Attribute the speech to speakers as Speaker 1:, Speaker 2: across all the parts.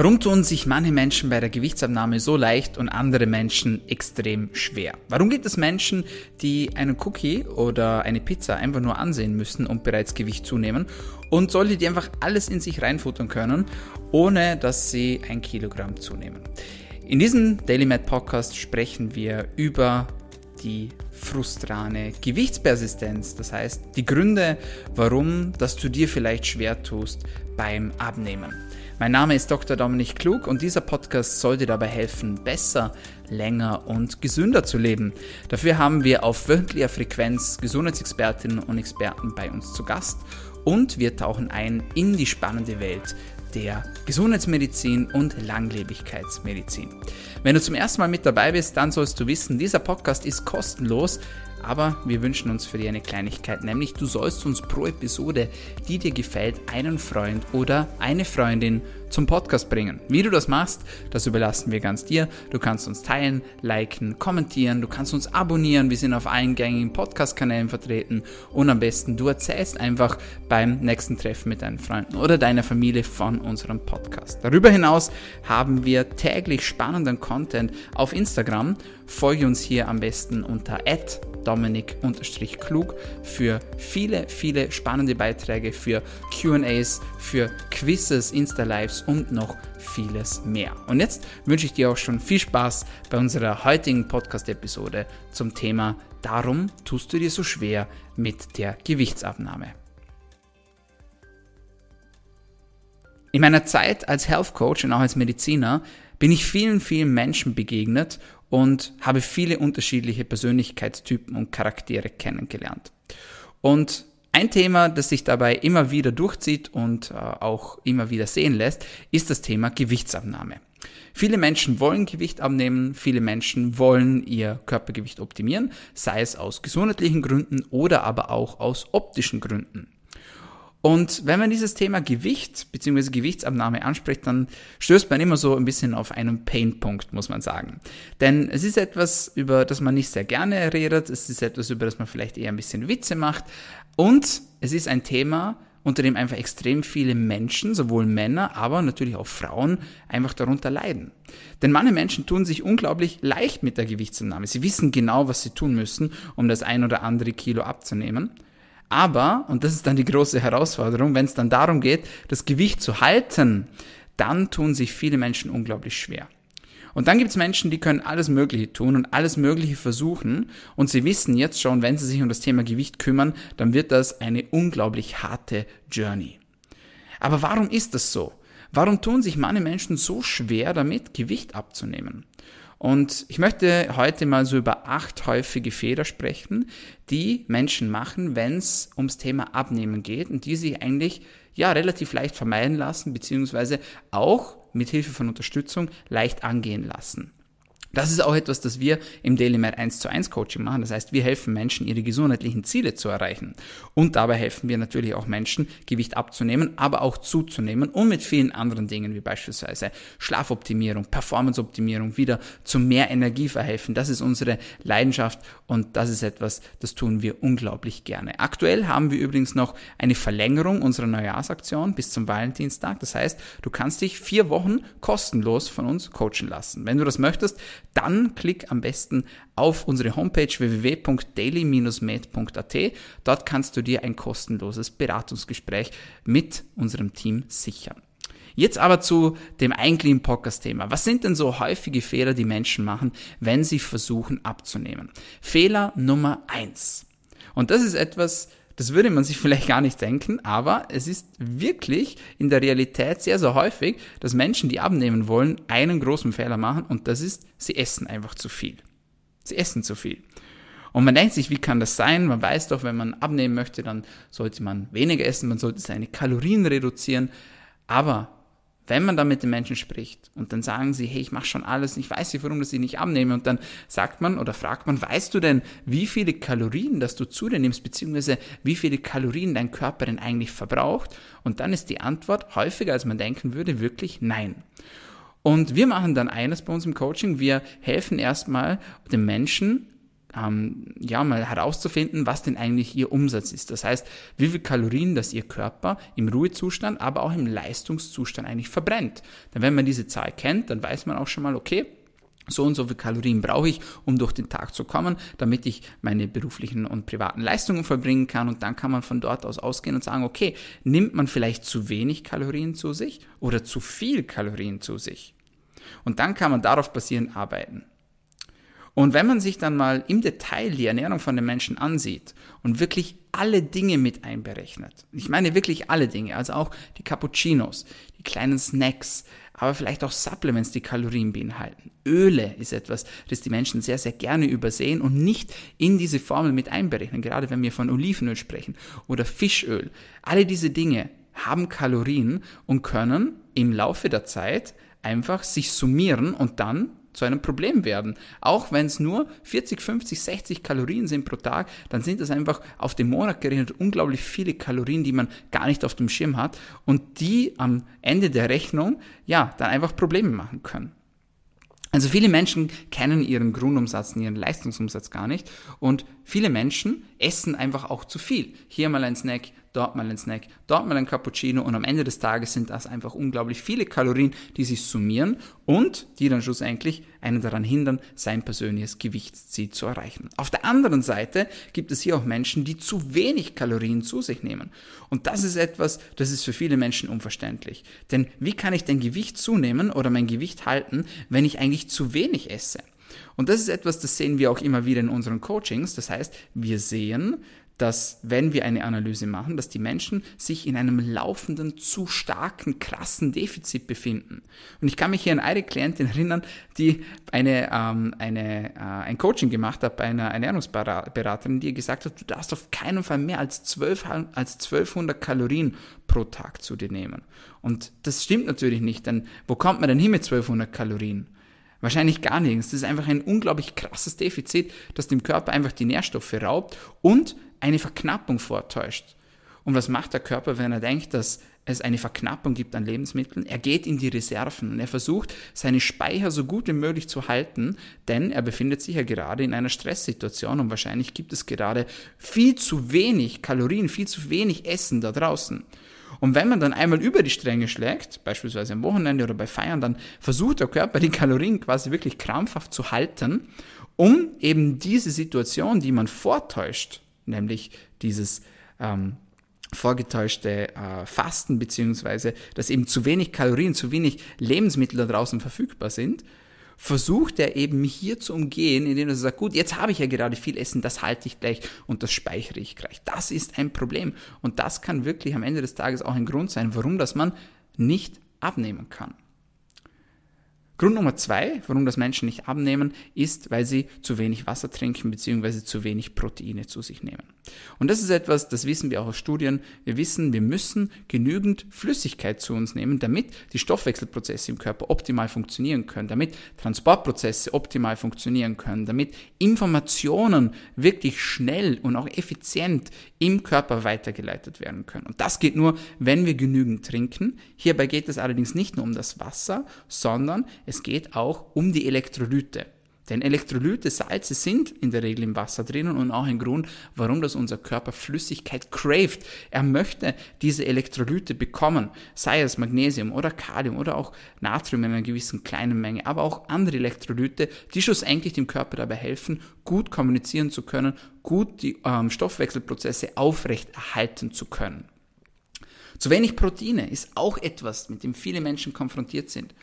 Speaker 1: Warum tun sich manche Menschen bei der Gewichtsabnahme so leicht und andere Menschen extrem schwer? Warum gibt es Menschen, die einen Cookie oder eine Pizza einfach nur ansehen müssen und bereits Gewicht zunehmen und solche, die einfach alles in sich reinfuttern können, ohne dass sie ein Kilogramm zunehmen? In diesem Daily Med Podcast sprechen wir über die frustrane Gewichtspersistenz, das heißt die Gründe, warum dass du dir vielleicht schwer tust beim Abnehmen. Mein Name ist Dr. Dominik Klug und dieser Podcast soll dir dabei helfen, besser, länger und gesünder zu leben. Dafür haben wir auf wöchentlicher Frequenz Gesundheitsexpertinnen und Experten bei uns zu Gast und wir tauchen ein in die spannende Welt der Gesundheitsmedizin und Langlebigkeitsmedizin. Wenn du zum ersten Mal mit dabei bist, dann sollst du wissen, dieser Podcast ist kostenlos. Aber wir wünschen uns für dich eine Kleinigkeit, nämlich du sollst uns pro Episode, die dir gefällt, einen Freund oder eine Freundin zum Podcast bringen. Wie du das machst, das überlassen wir ganz dir. Du kannst uns teilen, liken, kommentieren, du kannst uns abonnieren. Wir sind auf allen gängigen Podcast-Kanälen vertreten und am besten du erzählst einfach beim nächsten Treffen mit deinen Freunden oder deiner Familie von unserem Podcast. Darüber hinaus haben wir täglich spannenden Content auf Instagram. Folge uns hier am besten unter Dominik-Klug für viele, viele spannende Beiträge, für QAs, für Quizzes, Insta-Lives und noch vieles mehr. Und jetzt wünsche ich dir auch schon viel Spaß bei unserer heutigen Podcast-Episode zum Thema Darum tust du dir so schwer mit der Gewichtsabnahme. In meiner Zeit als Health Coach und auch als Mediziner bin ich vielen, vielen Menschen begegnet und habe viele unterschiedliche Persönlichkeitstypen und Charaktere kennengelernt. Und ein Thema, das sich dabei immer wieder durchzieht und äh, auch immer wieder sehen lässt, ist das Thema Gewichtsabnahme. Viele Menschen wollen Gewicht abnehmen, viele Menschen wollen ihr Körpergewicht optimieren, sei es aus gesundheitlichen Gründen oder aber auch aus optischen Gründen. Und wenn man dieses Thema Gewicht bzw. Gewichtsabnahme anspricht, dann stößt man immer so ein bisschen auf einen Painpunkt, muss man sagen. Denn es ist etwas, über das man nicht sehr gerne redet, es ist etwas, über das man vielleicht eher ein bisschen Witze macht und es ist ein Thema, unter dem einfach extrem viele Menschen, sowohl Männer, aber natürlich auch Frauen, einfach darunter leiden. Denn manche Menschen tun sich unglaublich leicht mit der Gewichtsabnahme. Sie wissen genau, was sie tun müssen, um das ein oder andere Kilo abzunehmen. Aber, und das ist dann die große Herausforderung, wenn es dann darum geht, das Gewicht zu halten, dann tun sich viele Menschen unglaublich schwer. Und dann gibt es Menschen, die können alles Mögliche tun und alles Mögliche versuchen und sie wissen jetzt schon, wenn sie sich um das Thema Gewicht kümmern, dann wird das eine unglaublich harte Journey. Aber warum ist das so? Warum tun sich manche Menschen so schwer damit, Gewicht abzunehmen? Und ich möchte heute mal so über acht häufige Fehler sprechen, die Menschen machen, wenn es ums Thema Abnehmen geht und die sich eigentlich ja relativ leicht vermeiden lassen, beziehungsweise auch mit Hilfe von Unterstützung leicht angehen lassen. Das ist auch etwas, das wir im DailyMed 1 zu 1 Coaching machen. Das heißt, wir helfen Menschen, ihre gesundheitlichen Ziele zu erreichen. Und dabei helfen wir natürlich auch Menschen, Gewicht abzunehmen, aber auch zuzunehmen und mit vielen anderen Dingen, wie beispielsweise Schlafoptimierung, Performanceoptimierung, wieder zu mehr Energie verhelfen. Das ist unsere Leidenschaft und das ist etwas, das tun wir unglaublich gerne. Aktuell haben wir übrigens noch eine Verlängerung unserer Neujahrsaktion bis zum Valentinstag. Das heißt, du kannst dich vier Wochen kostenlos von uns coachen lassen. Wenn du das möchtest, dann klick am besten auf unsere Homepage www.daily-med.at. Dort kannst du dir ein kostenloses Beratungsgespräch mit unserem Team sichern. Jetzt aber zu dem eigentlichen Podcast-Thema. Was sind denn so häufige Fehler, die Menschen machen, wenn sie versuchen abzunehmen? Fehler Nummer eins. Und das ist etwas, das würde man sich vielleicht gar nicht denken, aber es ist wirklich in der Realität sehr, sehr häufig, dass Menschen, die abnehmen wollen, einen großen Fehler machen und das ist, sie essen einfach zu viel. Sie essen zu viel. Und man denkt sich, wie kann das sein? Man weiß doch, wenn man abnehmen möchte, dann sollte man weniger essen, man sollte seine Kalorien reduzieren. Aber wenn man dann mit den Menschen spricht und dann sagen sie, hey, ich mache schon alles, ich weiß nicht, warum das ich nicht abnehme und dann sagt man oder fragt man, weißt du denn, wie viele Kalorien, dass du zu dir nimmst, beziehungsweise wie viele Kalorien dein Körper denn eigentlich verbraucht? Und dann ist die Antwort häufiger, als man denken würde, wirklich nein. Und wir machen dann eines bei uns im Coaching, wir helfen erstmal den Menschen, ähm, ja, mal herauszufinden, was denn eigentlich ihr Umsatz ist. Das heißt, wie viel Kalorien das ihr Körper im Ruhezustand, aber auch im Leistungszustand eigentlich verbrennt. Denn wenn man diese Zahl kennt, dann weiß man auch schon mal, okay, so und so viel Kalorien brauche ich, um durch den Tag zu kommen, damit ich meine beruflichen und privaten Leistungen verbringen kann. Und dann kann man von dort aus ausgehen und sagen, okay, nimmt man vielleicht zu wenig Kalorien zu sich oder zu viel Kalorien zu sich? Und dann kann man darauf basierend arbeiten. Und wenn man sich dann mal im Detail die Ernährung von den Menschen ansieht und wirklich alle Dinge mit einberechnet, ich meine wirklich alle Dinge, also auch die Cappuccinos, die kleinen Snacks, aber vielleicht auch Supplements, die Kalorien beinhalten. Öle ist etwas, das die Menschen sehr, sehr gerne übersehen und nicht in diese Formel mit einberechnen, gerade wenn wir von Olivenöl sprechen oder Fischöl. Alle diese Dinge haben Kalorien und können im Laufe der Zeit einfach sich summieren und dann zu einem Problem werden. Auch wenn es nur 40, 50, 60 Kalorien sind pro Tag, dann sind das einfach auf den Monat gerechnet unglaublich viele Kalorien, die man gar nicht auf dem Schirm hat und die am Ende der Rechnung ja dann einfach Probleme machen können. Also viele Menschen kennen ihren Grundumsatz, ihren Leistungsumsatz gar nicht und viele Menschen essen einfach auch zu viel. Hier mal ein Snack, dort mal ein Snack, dort mal ein Cappuccino und am Ende des Tages sind das einfach unglaublich viele Kalorien, die sich summieren und die dann schlussendlich einen daran hindern, sein persönliches Gewichtsziel zu erreichen. Auf der anderen Seite gibt es hier auch Menschen, die zu wenig Kalorien zu sich nehmen. Und das ist etwas, das ist für viele Menschen unverständlich. Denn wie kann ich denn Gewicht zunehmen oder mein Gewicht halten, wenn ich eigentlich zu wenig esse? Und das ist etwas, das sehen wir auch immer wieder in unseren Coachings. Das heißt, wir sehen, dass wenn wir eine Analyse machen, dass die Menschen sich in einem laufenden, zu starken, krassen Defizit befinden. Und ich kann mich hier an eine Klientin erinnern, die eine, ähm, eine, äh, ein Coaching gemacht hat bei einer Ernährungsberaterin, die gesagt hat, du darfst auf keinen Fall mehr als, 12, als 1200 Kalorien pro Tag zu dir nehmen. Und das stimmt natürlich nicht, denn wo kommt man denn hin mit 1200 Kalorien? Wahrscheinlich gar nirgends. Das ist einfach ein unglaublich krasses Defizit, das dem Körper einfach die Nährstoffe raubt und eine Verknappung vortäuscht. Und was macht der Körper, wenn er denkt, dass es eine Verknappung gibt an Lebensmitteln? Er geht in die Reserven und er versucht, seine Speicher so gut wie möglich zu halten, denn er befindet sich ja gerade in einer Stresssituation und wahrscheinlich gibt es gerade viel zu wenig Kalorien, viel zu wenig Essen da draußen. Und wenn man dann einmal über die Stränge schlägt, beispielsweise am Wochenende oder bei Feiern, dann versucht der Körper die Kalorien quasi wirklich krampfhaft zu halten, um eben diese Situation, die man vortäuscht, nämlich dieses ähm, vorgetäuschte äh, Fasten, beziehungsweise dass eben zu wenig Kalorien, zu wenig Lebensmittel da draußen verfügbar sind, versucht er eben hier zu umgehen, indem er sagt, gut, jetzt habe ich ja gerade viel Essen, das halte ich gleich und das speichere ich gleich. Das ist ein Problem und das kann wirklich am Ende des Tages auch ein Grund sein, warum das man nicht abnehmen kann. Grund Nummer zwei, warum das Menschen nicht abnehmen, ist, weil sie zu wenig Wasser trinken bzw. zu wenig Proteine zu sich nehmen. Und das ist etwas, das wissen wir auch aus Studien. Wir wissen, wir müssen genügend Flüssigkeit zu uns nehmen, damit die Stoffwechselprozesse im Körper optimal funktionieren können, damit Transportprozesse optimal funktionieren können, damit Informationen wirklich schnell und auch effizient im Körper weitergeleitet werden können. Und das geht nur, wenn wir genügend trinken. Hierbei geht es allerdings nicht nur um das Wasser, sondern es geht auch um die Elektrolyte. Denn Elektrolyte, Salze sind in der Regel im Wasser drinnen und auch ein Grund, warum das unser Körper Flüssigkeit craved. Er möchte diese Elektrolyte bekommen, sei es Magnesium oder Kalium oder auch Natrium in einer gewissen kleinen Menge, aber auch andere Elektrolyte, die schlussendlich dem Körper dabei helfen, gut kommunizieren zu können, gut die ähm, Stoffwechselprozesse aufrechterhalten zu können. Zu wenig Proteine ist auch etwas, mit dem viele Menschen konfrontiert sind.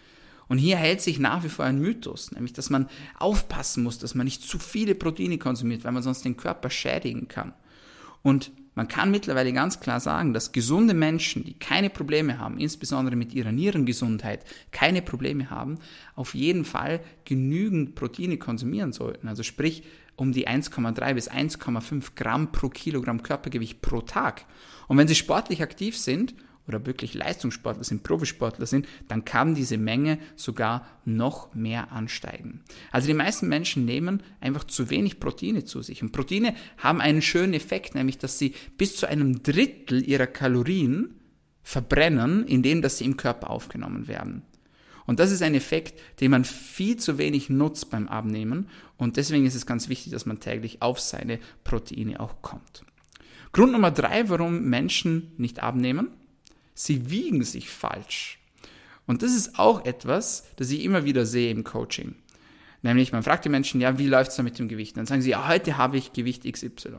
Speaker 1: Und hier hält sich nach wie vor ein Mythos, nämlich dass man aufpassen muss, dass man nicht zu viele Proteine konsumiert, weil man sonst den Körper schädigen kann. Und man kann mittlerweile ganz klar sagen, dass gesunde Menschen, die keine Probleme haben, insbesondere mit ihrer Nierengesundheit, keine Probleme haben, auf jeden Fall genügend Proteine konsumieren sollten. Also sprich um die 1,3 bis 1,5 Gramm pro Kilogramm Körpergewicht pro Tag. Und wenn sie sportlich aktiv sind oder wirklich Leistungssportler sind, Profisportler sind, dann kann diese Menge sogar noch mehr ansteigen. Also die meisten Menschen nehmen einfach zu wenig Proteine zu sich. Und Proteine haben einen schönen Effekt, nämlich dass sie bis zu einem Drittel ihrer Kalorien verbrennen, indem dass sie im Körper aufgenommen werden. Und das ist ein Effekt, den man viel zu wenig nutzt beim Abnehmen. Und deswegen ist es ganz wichtig, dass man täglich auf seine Proteine auch kommt. Grund Nummer drei, warum Menschen nicht abnehmen. Sie wiegen sich falsch. Und das ist auch etwas, das ich immer wieder sehe im Coaching. Nämlich, man fragt die Menschen, ja, wie läuft es da mit dem Gewicht? Dann sagen sie, ja, heute habe ich Gewicht XY.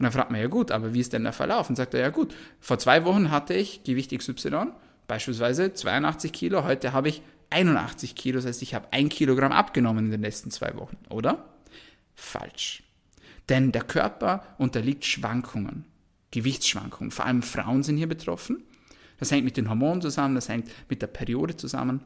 Speaker 1: Und dann fragt man, ja gut, aber wie ist denn der Verlauf? Und sagt er, ja gut, vor zwei Wochen hatte ich Gewicht XY, beispielsweise 82 Kilo, heute habe ich 81 Kilo, das heißt, ich habe ein Kilogramm abgenommen in den letzten zwei Wochen, oder? Falsch. Denn der Körper unterliegt Schwankungen, Gewichtsschwankungen. Vor allem Frauen sind hier betroffen. Das hängt mit den Hormonen zusammen, das hängt mit der Periode zusammen,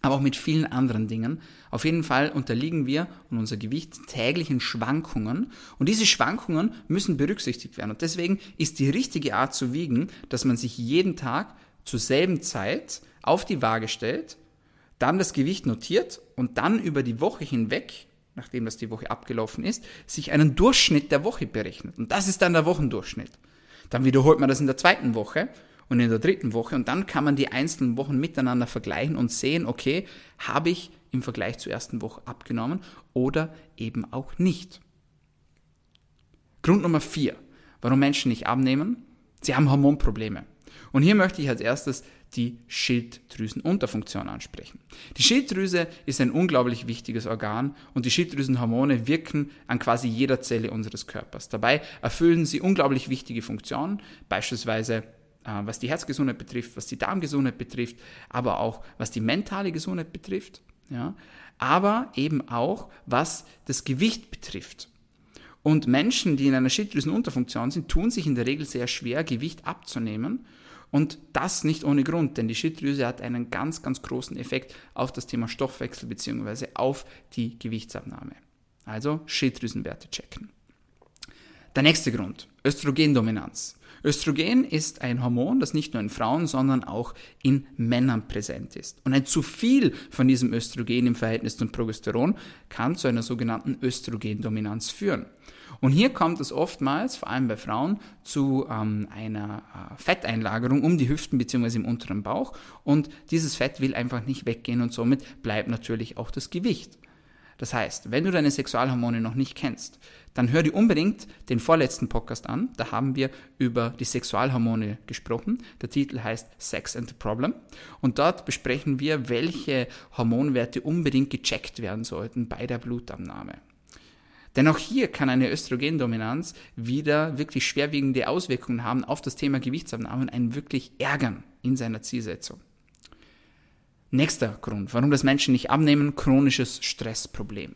Speaker 1: aber auch mit vielen anderen Dingen. Auf jeden Fall unterliegen wir und unser Gewicht täglichen Schwankungen und diese Schwankungen müssen berücksichtigt werden. Und deswegen ist die richtige Art zu wiegen, dass man sich jeden Tag zur selben Zeit auf die Waage stellt, dann das Gewicht notiert und dann über die Woche hinweg nachdem das die Woche abgelaufen ist, sich einen Durchschnitt der Woche berechnet. Und das ist dann der Wochendurchschnitt. Dann wiederholt man das in der zweiten Woche und in der dritten Woche und dann kann man die einzelnen Wochen miteinander vergleichen und sehen, okay, habe ich im Vergleich zur ersten Woche abgenommen oder eben auch nicht. Grund Nummer vier, warum Menschen nicht abnehmen. Sie haben Hormonprobleme. Und hier möchte ich als erstes die Schilddrüsenunterfunktion ansprechen. Die Schilddrüse ist ein unglaublich wichtiges Organ und die Schilddrüsenhormone wirken an quasi jeder Zelle unseres Körpers. Dabei erfüllen sie unglaublich wichtige Funktionen, beispielsweise was die Herzgesundheit betrifft, was die Darmgesundheit betrifft, aber auch was die mentale Gesundheit betrifft, ja, aber eben auch was das Gewicht betrifft. Und Menschen, die in einer Schilddrüsenunterfunktion sind, tun sich in der Regel sehr schwer, Gewicht abzunehmen und das nicht ohne Grund, denn die Schilddrüse hat einen ganz, ganz großen Effekt auf das Thema Stoffwechsel bzw. auf die Gewichtsabnahme. Also Schilddrüsenwerte checken. Der nächste Grund, Östrogendominanz. Östrogen ist ein Hormon, das nicht nur in Frauen, sondern auch in Männern präsent ist. Und ein zu viel von diesem Östrogen im Verhältnis zum Progesteron kann zu einer sogenannten Östrogendominanz führen. Und hier kommt es oftmals, vor allem bei Frauen, zu ähm, einer äh, Fetteinlagerung um die Hüften bzw. im unteren Bauch. Und dieses Fett will einfach nicht weggehen und somit bleibt natürlich auch das Gewicht. Das heißt, wenn du deine Sexualhormone noch nicht kennst, dann hör dir unbedingt den vorletzten Podcast an. Da haben wir über die Sexualhormone gesprochen. Der Titel heißt Sex and the Problem. Und dort besprechen wir, welche Hormonwerte unbedingt gecheckt werden sollten bei der Blutabnahme. Denn auch hier kann eine Östrogendominanz wieder wirklich schwerwiegende Auswirkungen haben auf das Thema Gewichtsabnahme und einen wirklich ärgern in seiner Zielsetzung. Nächster Grund, warum das Menschen nicht abnehmen, chronisches Stressproblem.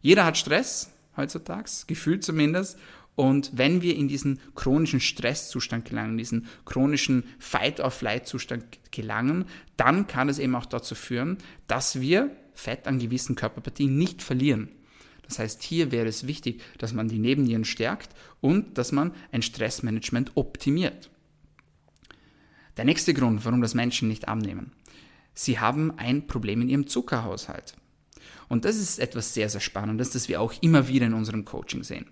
Speaker 1: Jeder hat Stress heutzutage, gefühlt zumindest. Und wenn wir in diesen chronischen Stresszustand gelangen, diesen chronischen Fight-or-Flight-Zustand gelangen, dann kann es eben auch dazu führen, dass wir Fett an gewissen Körperpartien nicht verlieren. Das heißt, hier wäre es wichtig, dass man die Nebennieren stärkt und dass man ein Stressmanagement optimiert. Der nächste Grund, warum das Menschen nicht abnehmen. Sie haben ein Problem in ihrem Zuckerhaushalt. Und das ist etwas sehr, sehr Spannendes, das wir auch immer wieder in unserem Coaching sehen.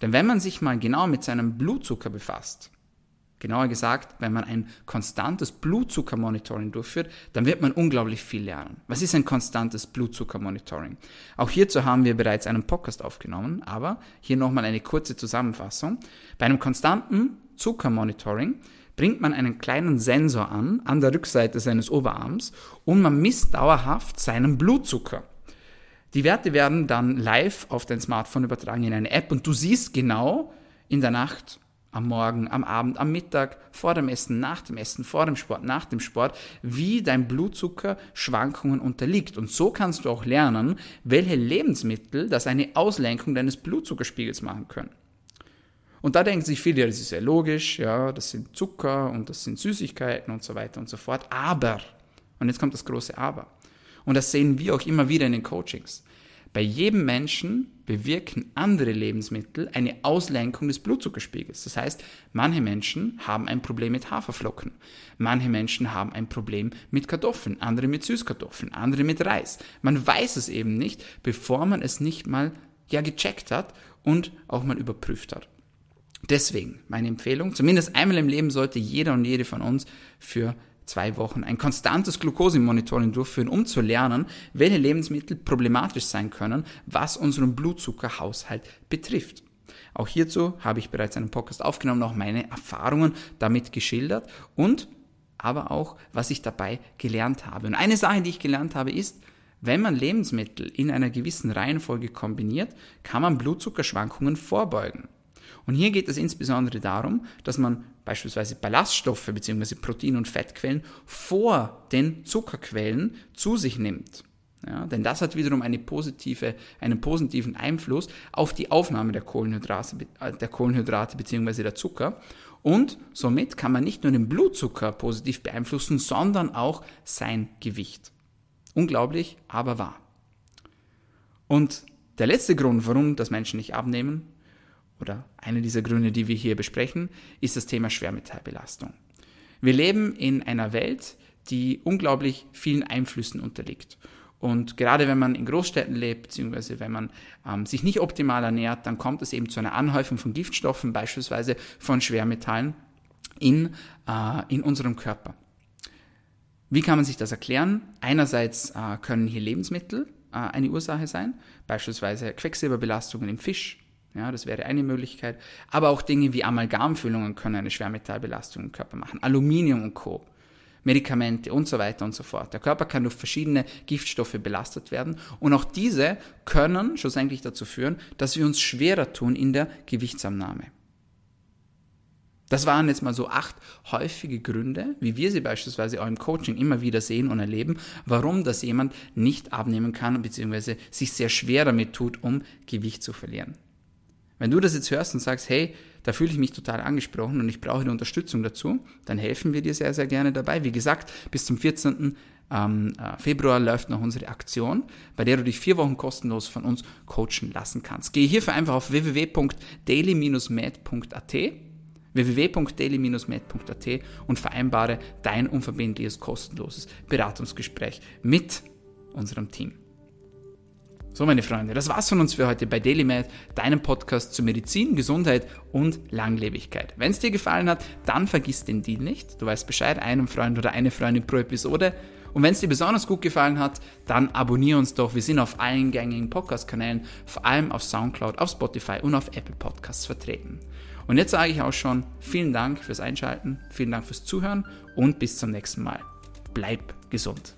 Speaker 1: Denn wenn man sich mal genau mit seinem Blutzucker befasst, Genauer gesagt, wenn man ein konstantes Blutzuckermonitoring durchführt, dann wird man unglaublich viel lernen. Was ist ein konstantes Blutzuckermonitoring? Auch hierzu haben wir bereits einen Podcast aufgenommen, aber hier nochmal eine kurze Zusammenfassung. Bei einem konstanten Zuckermonitoring bringt man einen kleinen Sensor an, an der Rückseite seines Oberarms und man misst dauerhaft seinen Blutzucker. Die Werte werden dann live auf dein Smartphone übertragen in eine App und du siehst genau in der Nacht, am Morgen, am Abend, am Mittag, vor dem Essen, nach dem Essen, vor dem Sport, nach dem Sport, wie dein Blutzucker Schwankungen unterliegt. Und so kannst du auch lernen, welche Lebensmittel das eine Auslenkung deines Blutzuckerspiegels machen können. Und da denken sich viele, ja, das ist ja logisch, ja, das sind Zucker und das sind Süßigkeiten und so weiter und so fort. Aber, und jetzt kommt das große Aber. Und das sehen wir auch immer wieder in den Coachings. Bei jedem Menschen bewirken andere Lebensmittel eine Auslenkung des Blutzuckerspiegels. Das heißt, manche Menschen haben ein Problem mit Haferflocken, manche Menschen haben ein Problem mit Kartoffeln, andere mit Süßkartoffeln, andere mit Reis. Man weiß es eben nicht, bevor man es nicht mal ja gecheckt hat und auch mal überprüft hat. Deswegen meine Empfehlung, zumindest einmal im Leben sollte jeder und jede von uns für zwei Wochen ein konstantes Glukosemonitoring durchführen, um zu lernen, welche Lebensmittel problematisch sein können, was unseren Blutzuckerhaushalt betrifft. Auch hierzu habe ich bereits einen Podcast aufgenommen, auch meine Erfahrungen damit geschildert und aber auch, was ich dabei gelernt habe. Und eine Sache, die ich gelernt habe, ist, wenn man Lebensmittel in einer gewissen Reihenfolge kombiniert, kann man Blutzuckerschwankungen vorbeugen. Und hier geht es insbesondere darum, dass man beispielsweise Ballaststoffe bzw. Protein- und Fettquellen vor den Zuckerquellen zu sich nimmt. Ja, denn das hat wiederum eine positive, einen positiven Einfluss auf die Aufnahme der Kohlenhydrate, äh, der Kohlenhydrate bzw. der Zucker. Und somit kann man nicht nur den Blutzucker positiv beeinflussen, sondern auch sein Gewicht. Unglaublich, aber wahr. Und der letzte Grund, warum das Menschen nicht abnehmen, oder einer dieser Gründe, die wir hier besprechen, ist das Thema Schwermetallbelastung. Wir leben in einer Welt, die unglaublich vielen Einflüssen unterliegt. Und gerade wenn man in Großstädten lebt, beziehungsweise wenn man ähm, sich nicht optimal ernährt, dann kommt es eben zu einer Anhäufung von Giftstoffen, beispielsweise von Schwermetallen in, äh, in unserem Körper. Wie kann man sich das erklären? Einerseits äh, können hier Lebensmittel äh, eine Ursache sein, beispielsweise Quecksilberbelastungen im Fisch. Ja, das wäre eine Möglichkeit. Aber auch Dinge wie Amalgamfüllungen können eine Schwermetallbelastung im Körper machen. Aluminium und Co. Medikamente und so weiter und so fort. Der Körper kann durch verschiedene Giftstoffe belastet werden und auch diese können schlussendlich dazu führen, dass wir uns schwerer tun in der Gewichtsannahme. Das waren jetzt mal so acht häufige Gründe, wie wir sie beispielsweise auch im Coaching immer wieder sehen und erleben, warum das jemand nicht abnehmen kann bzw. sich sehr schwer damit tut, um Gewicht zu verlieren. Wenn du das jetzt hörst und sagst, hey, da fühle ich mich total angesprochen und ich brauche eine Unterstützung dazu, dann helfen wir dir sehr, sehr gerne dabei. Wie gesagt, bis zum 14. Ähm, äh, Februar läuft noch unsere Aktion, bei der du dich vier Wochen kostenlos von uns coachen lassen kannst. Gehe hierfür einfach auf www.daily-med.at www.daily-med.at und vereinbare dein unverbindliches kostenloses Beratungsgespräch mit unserem Team. So, meine Freunde, das war's von uns für heute bei DailyMed, deinem Podcast zu Medizin, Gesundheit und Langlebigkeit. Wenn es dir gefallen hat, dann vergiss den Deal nicht. Du weißt Bescheid, einem Freund oder eine Freundin pro Episode. Und wenn es dir besonders gut gefallen hat, dann abonniere uns doch. Wir sind auf allen gängigen Podcast-Kanälen, vor allem auf Soundcloud, auf Spotify und auf Apple Podcasts vertreten. Und jetzt sage ich auch schon vielen Dank fürs Einschalten, vielen Dank fürs Zuhören und bis zum nächsten Mal. Bleib gesund.